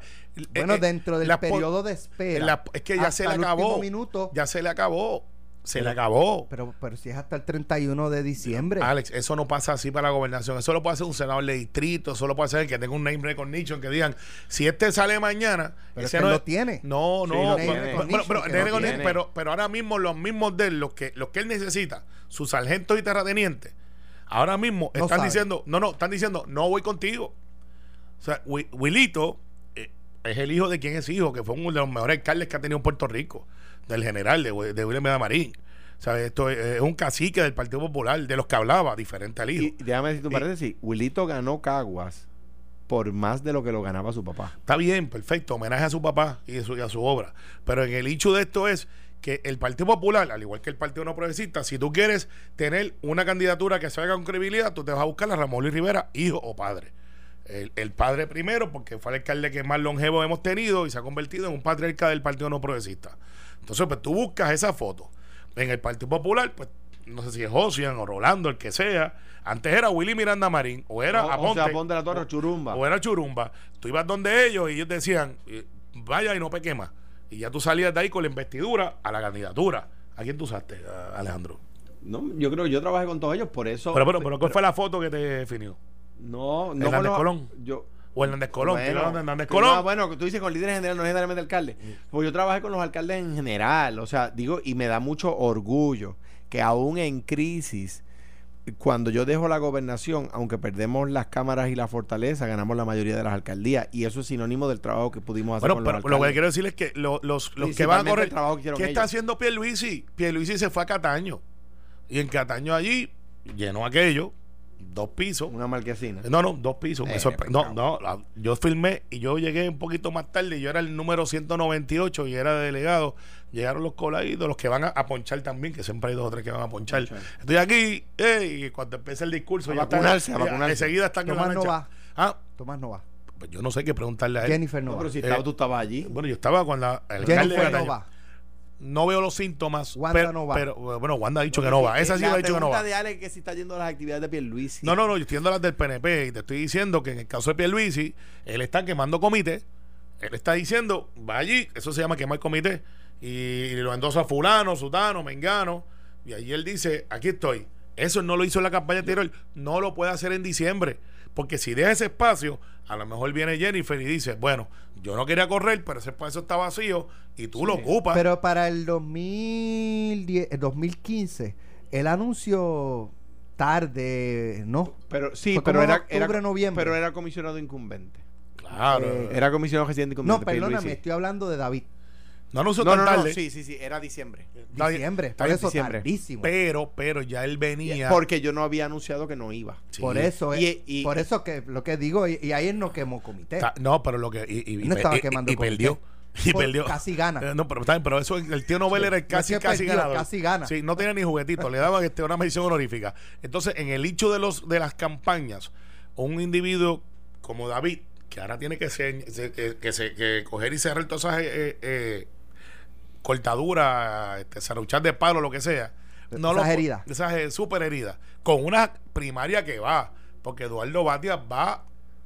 bueno, Eh, eh, dentro del la periodo de espera. la- es que ya se le acabó. minuto, Ya se le acabó. Se le acabó. pero, pero si es hasta el 31 de diciembre. Alex, eso no pasa así para la gobernación. Eso lo puede hacer un senador de distrito. Eso lo puede hacer el que tenga un name recognition. Que digan, si este sale mañana. Pero ese es que no lo tiene. No, Sí, no. pero- tiene. ahora mismo los mismos de él, los que, los que él necesita, sus sargentos y terratenientes, ahora mismo No están diciendo, no, no, están diciendo, no voy contigo. O sea, Wi- Wilito eh, es el hijo de quien es hijo, que fue uno de los mejores alcaldes que ha tenido en Puerto Rico, del general de, de William Meda Marín. ¿Sabes? Esto es, es un cacique del Partido Popular, de los que hablaba, diferente al hijo. Y déjame decir tu Y- paréntesis. Wilito ganó Caguas por más de lo que lo ganaba su papá. Está bien, perfecto, homenaje a su papá y a su, y a su obra. Pero en el hecho de esto es que el Partido Popular, al igual que el Partido No Progresista, si tú quieres tener una candidatura que se haga con credibilidad, tú te vas a buscar a Ramón Luis Rivera, hijo o padre. El, el padre primero, porque fue el alcalde que más longevo hemos tenido y se ha convertido en un patriarca del Partido No Progresista. Entonces, pues tú buscas esa foto. En el Partido Popular, pues no sé si es Josian o Rolando, el que sea. Antes era Willy Miranda Marín o era O- o Aponte. sea, Aponte de la Torre o Churumba. O era Churumba. Tú ibas donde ellos y ellos decían, eh, vaya y no peque más. Y ya tú salías de ahí con la investidura a la candidatura. ¿A quién tú usaste, Alejandro? No, yo creo que yo trabajé con todos ellos, por eso. Pero, pero, pero, ¿cuál fue la foto que te definió? No, no. Hernández Colón. Yo. O Hernández Colón. Bueno, Hernández Colón. no, bueno, tú dices con líderes en general, no necesariamente alcalde. Porque yo trabajé con los alcaldes en general. O sea, digo, y me da mucho orgullo que aún en crisis cuando yo dejo la gobernación, aunque perdemos las cámaras y la fortaleza, ganamos la mayoría de las alcaldías. Y eso es sinónimo del trabajo que pudimos hacer Bueno, con pero los lo que quiero decir es que lo- los, los que van a correr. ¿Qué está haciendo Pierluisi? Pierluisi se fue a Cataño. Y en Cataño allí llenó aquello, dos pisos. Una marquesina. No, no, dos pisos. Eh, no, no, la- yo filmé y yo llegué un poquito más tarde. Yo era el número 198 y era delegado. Llegaron los coladitos, los que van a, a ponchar también, que siempre hay dos o tres que van a ponchar. Ponchar. Estoy aquí, ey, y cuando empieza el discurso, A ya están- vacunarse, a ya- vacunarse. Enseguida están en Tomás no va. Ah, Tomás no va. pues yo no sé qué preguntarle a él. Jennifer no, No, va. pero si Eh, estaba- tú estabas allí. Bueno, yo estaba con la el alcalde de Jennifer no va. No veo los síntomas. Wanda pero, no va. pero, bueno, Wanda ha dicho que no va. Esa sí la ha dicho que no pregunta va. de Ale es que si está yendo a las actividades de Pierluisi. No, no, no, yo estoy viendo las del PNP y te estoy diciendo que en el caso de Pierluisi, él está quemando comité. Él está diciendo, va allí, eso se llama quemar comité. Y, lo endosa fulano, sutano, mengano. Y allí él dice, aquí estoy. Eso no lo hizo en la campaña anterior, no lo puede hacer en diciembre. Porque si deja ese espacio, a lo mejor viene Jennifer y dice, bueno, yo no quería correr, pero ese espacio está vacío y tú lo ocupas. Pero para el 2010, eh, 2015, el anuncio tarde, ¿no? Pero sí, Fue pero era, octubre, era- noviembre. pero era comisionado incumbente. claro. Eh, Era comisionado residente No, incumbente. perdóname, Pierluisi. estoy hablando de David. no anunció No, tan no, no, tarde. sí, sí, sí, era diciembre. Bien, Diciembre, por eso diciembre. tardísimo. Pero, pero ya él venía. Porque yo no había anunciado que no iba. Sí. Por eso es, Y- y- por eso que lo que digo, y, y ahí él no quemó comité. Ta- No, pero lo que. Y, y- No estaba y- quemando y comité. perdió. Y Por- perdió. casi gana. Eh, no, pero, bien, pero eso, el tío Nobel era el No casi, es que casi perdió, ganador. casi gana. Sí, no tenía ni juguetito, le daban este, una mención honorífica. Entonces, en el hecho de los de las campañas, un individuo como David, que ahora tiene que ser, se- que, que se, que coger y cerrar todas esas eh, eh, cortaduras, este, saruchar de palo, lo que sea. No Esas lo- heridas. Esas eh, super heridas. Con una primaria que va, porque Eduardo Batia va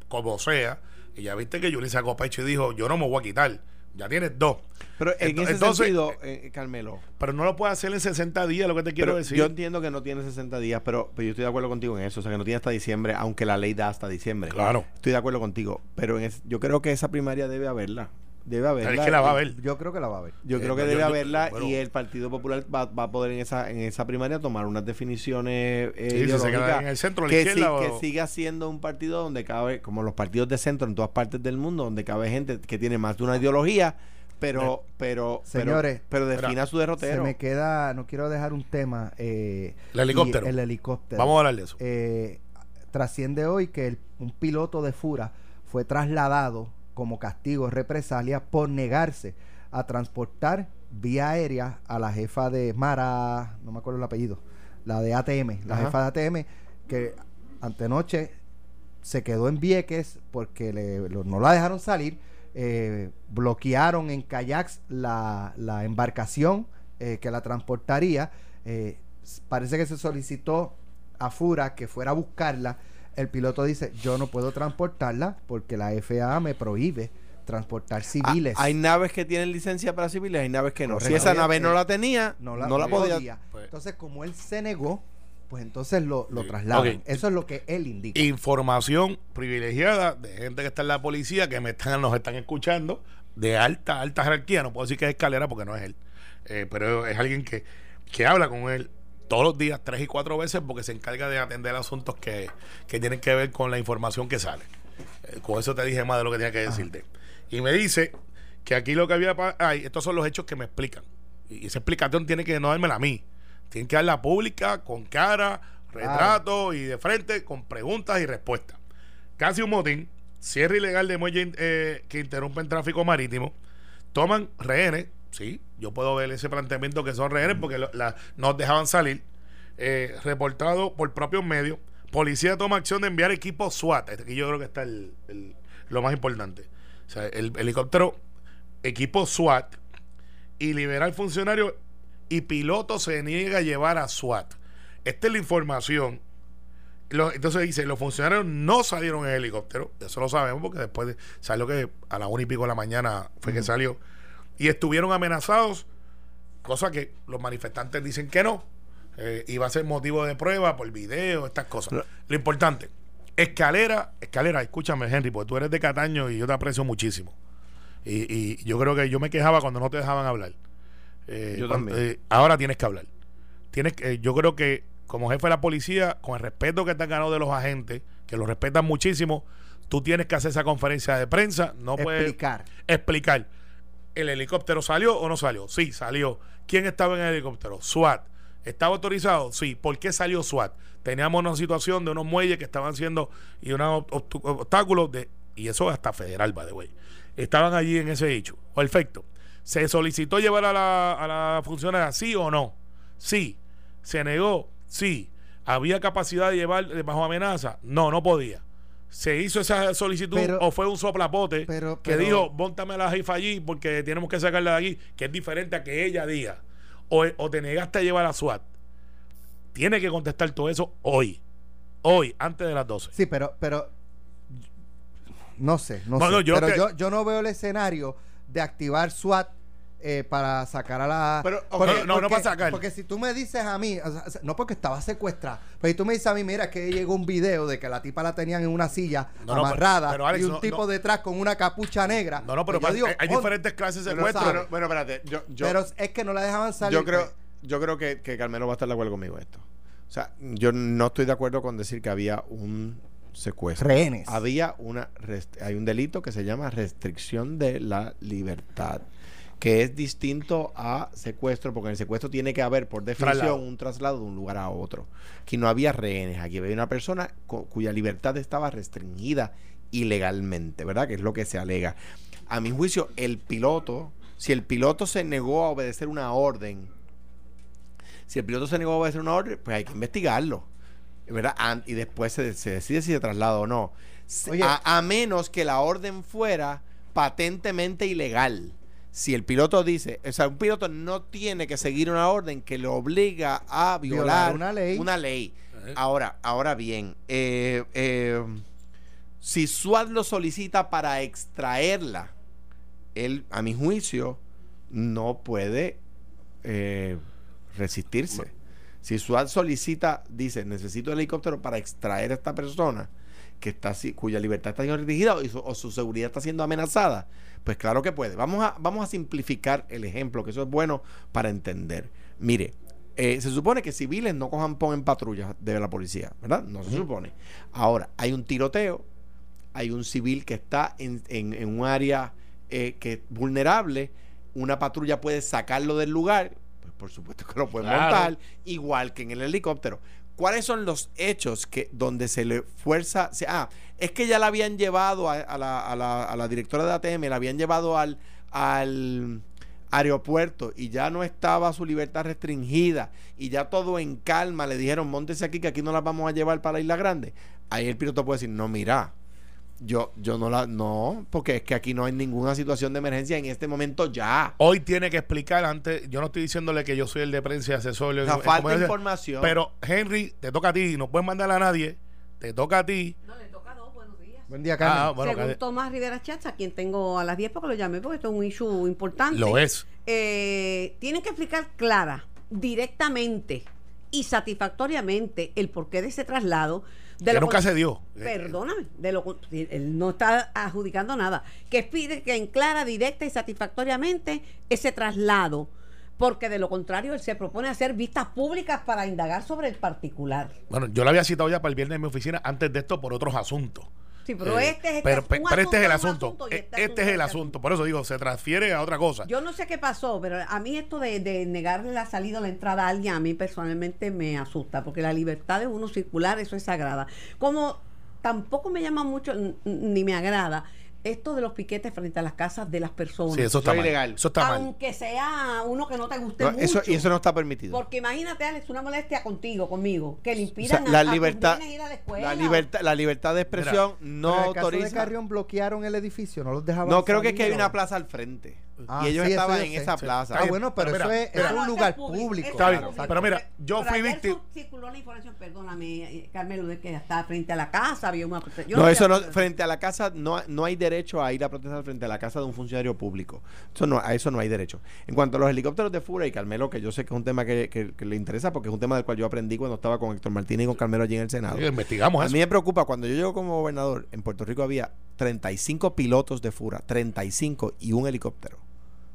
como sea. Y ya viste que Yuli sacó pecho y dijo, yo no me voy a quitar. Ya tienes dos. Pero en ese entonces, sentido, eh, Carmelo, Pero no lo puede hacer en 60 días, lo que te quiero decir. yo entiendo que no tiene 60 días, pero, pero yo estoy de acuerdo contigo en eso. O sea, que no tiene hasta diciembre, aunque la ley da hasta diciembre. Claro. Estoy de acuerdo contigo. Pero en es- yo creo que esa primaria debe haberla. Debe haberla. es que la va a ver. Yo creo que la va a ver. Yo Eh, creo que debe yo- haberla bueno. y el Partido Popular va, va a poder en esa en esa primaria tomar unas definiciones eh, Sí, si se queda ideológicas en el centro, la que, o- siga siendo un partido donde cabe, como los partidos de centro en todas partes del mundo, donde cabe gente que tiene más de una ideología, pero pero Señores, pero, pero defina su Se derrotero. me queda, no quiero dejar un tema. eh, El helicóptero. El helicóptero. Vamos a hablar de eso. Eh, trasciende hoy que el- un piloto de Fura fue trasladado como castigo, represalia, por negarse a transportar vía aérea a la jefa de Mara, no me acuerdo el apellido, la de ATM, la Ajá. jefa de ATM, que antenoche se quedó en Vieques porque le- lo- no la dejaron salir, eh, bloquearon en kayaks la, la embarcación eh, que la transportaría. eh, parece que se solicitó a Fura que fuera a buscarla. El piloto dice, yo no puedo transportarla porque la FAA me prohíbe transportar civiles. Ah, hay naves que tienen licencia para civiles, hay naves que no. Si esa nave Eh, no la tenía, no la, no la podía. podía. Pues- Entonces, como él se negó, pues entonces lo, lo trasladan. Eso es lo que él indica. Información privilegiada de gente que está en la policía, que me están, nos están escuchando, de alta, alta jerarquía. No puedo decir que es escalera porque no es él. Eh, pero es alguien que, que habla con él todos los días, tres y cuatro veces, porque se encarga de atender asuntos que, que tienen que ver con la información que sale. Eh, con eso te dije más de lo que tenía que decirte. Y me dice que aquí lo que había. Ay, estos son los hechos que me explican. Y esa explicación tiene que no dármela a mí. Tienen que darla pública, con cara, retrato y de frente, con preguntas y respuestas. Casi un motín, cierre ilegal de muelle eh, que interrumpe el tráfico marítimo. Toman rehenes, sí, yo puedo ver ese planteamiento que son rehenes porque lo- la- nos dejaban salir. Eh, reportado por propios medios. Policía toma acción de enviar equipo SWAT. Este Aquí yo creo que está el- el- lo más importante. O sea, el helicóptero, equipo SWAT y libera al funcionario y piloto se niega a llevar a SWAT. Esta es la información. Lo- entonces dice, los funcionarios no salieron en helicóptero, eso lo sabemos porque después de- salió que a la una y pico de la mañana fue que salió, y estuvieron amenazados, cosa que los manifestantes dicen que no, eh, iba a ser motivo de prueba por video, estas cosas. Lo- Lo importante, escalera, escalera, escúchame Henry, porque tú eres de Cataño y yo te aprecio muchísimo. Y, y yo creo que yo me quejaba cuando no te dejaban hablar. Eh, Yo cuando- también. eh, ahora tienes que hablar. Tienes que, eh, yo creo que como jefe de la policía, con el respeto que te han ganado de los agentes, que lo respetan muchísimo, tú tienes que hacer esa conferencia de prensa, no puedes Explicar. explicar. ¿El helicóptero salió o no salió? Sí, salió. ¿Quién estaba en el helicóptero? SWAT. ¿Estaba autorizado? Sí. ¿Por qué salió SWAT? Teníamos una situación de unos muelles que estaban haciendo y unos obstáculos de y eso hasta federal, by the way. Estaban allí en ese hecho. Perfecto. ¿Se solicitó llevar a la, a la funcionaria sí o no? Sí. ¿Se negó? Sí. ¿Había capacidad de llevar bajo amenaza? No, no podía. ¿Se hizo esa solicitud Pero- o fue un soplapote pero- que dijo, póntame a la jefa allí porque tenemos que sacarla de aquí, que es diferente a que ella diga? O, o te negaste a llevar a SWAT. Tiene que contestar todo eso hoy. Hoy, antes de las 12. Sí, pero, pero no sé, no, sé. yo pero yo, yo no veo el escenario de activar SWAT eh, para sacar a la. Pero, no, no, no para sacar. Porque si tú me dices a mí, o sea, no porque estaba secuestrada, pero si tú me dices a mí, mira, que llegó un video de que la tipa la tenían en una silla No, no, amarrada pero- pero, Alex, y un no, tipo no. detrás con una capucha negra. No, no, pero yo digo, hay diferentes clases de pero secuestro. sabe. Bueno, espérate. Yo, yo, pero es que no la dejaban salir. yo creo, pues. yo creo que, que Carmelo va a estar de acuerdo conmigo esto. O sea, yo no estoy de acuerdo con decir que había un secuestro. Rehenes. Había una rest- hay un delito que se llama restricción de la libertad, que es distinto a secuestro, porque en el secuestro tiene que haber, por definición, Traslado. un traslado de un lugar a otro. Aquí no había rehenes, aquí había una persona cu- cuya libertad estaba restringida ilegalmente, ¿verdad? Que es lo que se alega. A mi juicio, el piloto, si el piloto se negó a obedecer una orden, si el piloto se negó a obedecer una orden, pues hay que investigarlo. ¿verdad? Y después se, se decide si se traslada o no. Se- Oye. a, a menos que la orden fuera patentemente ilegal. Si el piloto dice, o sea, un piloto no tiene que seguir una orden que lo obliga a violar, Violar una ley. Una ley. Ahora, ahora bien, eh, eh, si SWAT lo solicita para extraerla, él, a mi juicio, no puede eh, resistirse. Si SWAT solicita, dice, necesito el helicóptero para extraer a esta persona que está así, cuya libertad está siendo restringida o, su- o su seguridad está siendo amenazada, pues claro que puede. Vamos a, vamos a simplificar el ejemplo, que eso es bueno para entender. Mire, eh, se supone que civiles no cojan pon en patrullas de la policía, ¿verdad? No se supone. Ahora, hay un tiroteo, hay un civil que está en, en- en un área eh, que es vulnerable, una patrulla puede sacarlo del lugar, pues por supuesto que lo puede Claro. montar, igual que en el helicóptero. ¿Cuáles son los hechos que donde se le fuerza? se- ah, es que ya la habían llevado a, a la, a la- a la directora de ATM, la habían llevado al, aeropuerto y ya no estaba su libertad restringida y ya todo en calma le dijeron, montese aquí que aquí no las vamos a llevar para la Isla Grande. Ahí el piloto puede decir, no, mira, yo, yo no la, no, porque es que aquí no hay ninguna situación de emergencia en este momento ya. Hoy tiene que explicar antes. Yo no estoy diciéndole que yo soy el de prensa y asesor. En- falta dice, información. Pero, Henry, te toca a ti. No puedes mandar a nadie. Te toca a ti. No, le toca dos, buenos días. Buen día, Carmen. Ah, bueno, Según que- Tomás Rivera Chatz, a quien tengo a las 10 porque lo llamé porque esto es un issue importante. lo es. Eh, tienen que explicar clara, directamente y satisfactoriamente el porqué de ese traslado. De Que nunca con- se dio. Perdóname, de lo, él no está adjudicando nada. Que pide que en clara, directa y satisfactoriamente ese traslado, porque de lo contrario él se propone hacer vistas públicas para indagar sobre el particular. Bueno, yo la había citado ya para el viernes en mi oficina antes de esto por otros asuntos. Sí, pero Eh, este es pero, este es el asunto, asunto. un E- asunto y Este es el asunto. Por eso digo, se transfiere a otra cosa. Yo no sé qué pasó, pero a mí esto de, de negarle la salida o la entrada a alguien, a mí personalmente me asusta, porque la libertad de uno circular, eso es sagrada. Como tampoco me llama mucho, ni me agrada, esto de los piquetes frente a las casas de las personas. sí, eso está Eso es mal. ilegal. Eso está mal. Aunque sea uno que no te guste No, mucho. eso, y eso no está permitido. Porque imagínate, Alex, una molestia contigo, conmigo, que le O sea, impidan a- la a libertad, nenes ir a la escuela. la libertad, la libertad de expresión no Pero en el caso de autoriza. Carrión bloquearon el edificio, no los dejaban No, creo que es que hay una plaza al frente. Ah, y ellos sí, eso estaban en sé. esa Sí. plaza. Ah, bueno, pero, Pero eso mira, es, un lugar público, Está es bien, pero mira, yo Pero fui víctima- circuló la información, perdóname, eh, Carmelo, de que estaba frente a la casa, había una... yo no, eso no, frente a la casa, no, no hay derecho a ir a protestar frente a la casa de un funcionario público. Eso no, a eso no hay derecho. En cuanto a los helicópteros de Fura y Carmelo, que yo sé que es un tema que, que- que le interesa, porque es un tema del cual yo aprendí cuando estaba con Héctor Martínez y con Carmelo allí en el Senado. Sí, investigamos A eso. mí me preocupa, cuando yo llego como gobernador, en Puerto Rico había 35 pilotos de Fura, 35 y un helicóptero.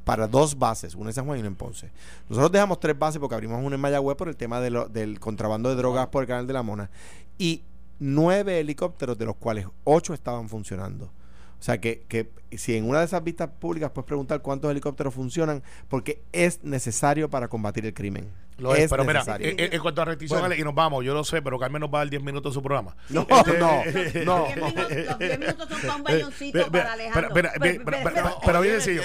Para dos bases, una en San Juan y una en Ponce. Nosotros dejamos tres bases porque abrimos una en Mayagüez por el tema de lo- del contrabando de drogas por el canal de la Mona. Y nueve helicópteros, de los cuales ocho estaban funcionando. O sea que, que si en una de esas vistas públicas puedes preguntar cuántos helicópteros funcionan, porque es necesario para combatir el crimen. Lo es, pero mira, necesario. en, en- en cuanto a restricción, Bueno. Y nos vamos, yo lo sé, pero Carmen nos va a dar 10 minutos de su programa. no, Este- no, no. Los 10 minutos, los 10 minutos son para un bañoncito Ve- ve- para Alejandro. pero- pero- Pero- bien sencillo.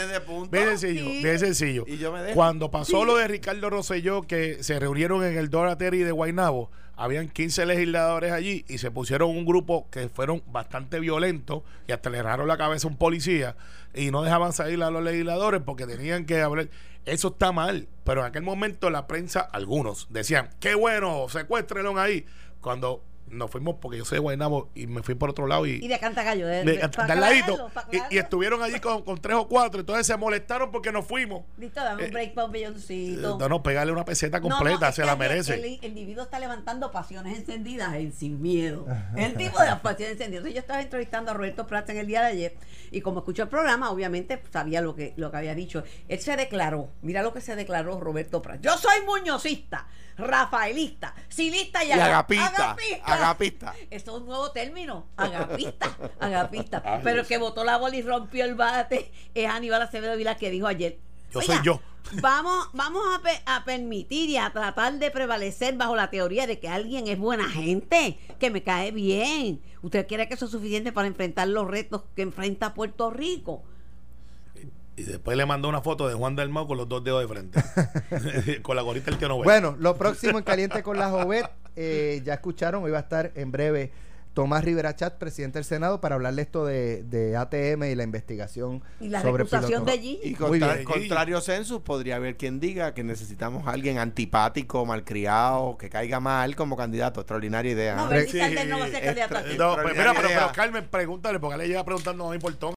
Bien sencillo, Sí. bien sencillo. Y yo me dejo. Cuando pasó lo de Ricardo Rosselló, que se reunieron en el Dorateri de Guaynabo, habían 15 legisladores allí y se pusieron un grupo que fueron bastante violentos y hasta le erraron la cabeza a un policía y no dejaban salir a los legisladores porque tenían que hablar. Eso está mal, pero en aquel momento la prensa, algunos, decían, qué bueno, secuéstrenlo ahí. Cuando nos fuimos, porque yo soy de Guaynabo y me fui por otro lado Y de Cantagallo. De, de, de- de al ladito. Y, y estuvieron allí con, con tres o cuatro. Entonces se molestaron porque nos fuimos. Listo, dame Eh, un break para un belloncito. No, no, pegarle una peseta No, no, completa, se la merece. El, el individuo está levantando pasiones encendidas en sin miedo. Es el tipo de las pasiones encendidas. Entonces, yo estaba entrevistando a Roberto Prats en el día de ayer y como escuchó el programa, obviamente sabía lo que, lo que había dicho. Él se declaró, mira lo que se declaró Roberto Prats. Yo soy muñozista, rafaelista, silista y, Y aga- agapista, agapista. Eso es un nuevo término, agapista, agapista. Pero el que botó la bola y rompió el bate es Aníbal Acevedo Vila que dijo ayer. Yo soy yo. Vamos, vamos a, pe- a permitir y a tratar de prevalecer bajo la teoría de que alguien es buena gente, que me cae bien. ¿Usted cree que eso es suficiente para enfrentar los retos que enfrenta Puerto Rico? Y después le mandó una foto de Juan del Mau con los dos dedos de frente. con la gorita del tío Nobel. Bueno, lo próximo en Caliente con la Jovet, eh, ya escucharon, hoy va a estar en breve Tomás Rivera Chat, presidente del Senado, para hablarle esto de, de ATM y la investigación Y la sobre piloto. de Gigi. Y contra- bien. contrario census, podría haber quien diga que necesitamos a alguien antipático, malcriado, que caiga mal como candidato. Extraordinaria idea. No, ¿eh? Bernie Sanders no va a ser Sí, candidato. No, pues mira, pero, Carmen, pregúntale, porque le lleva preguntando a mí por.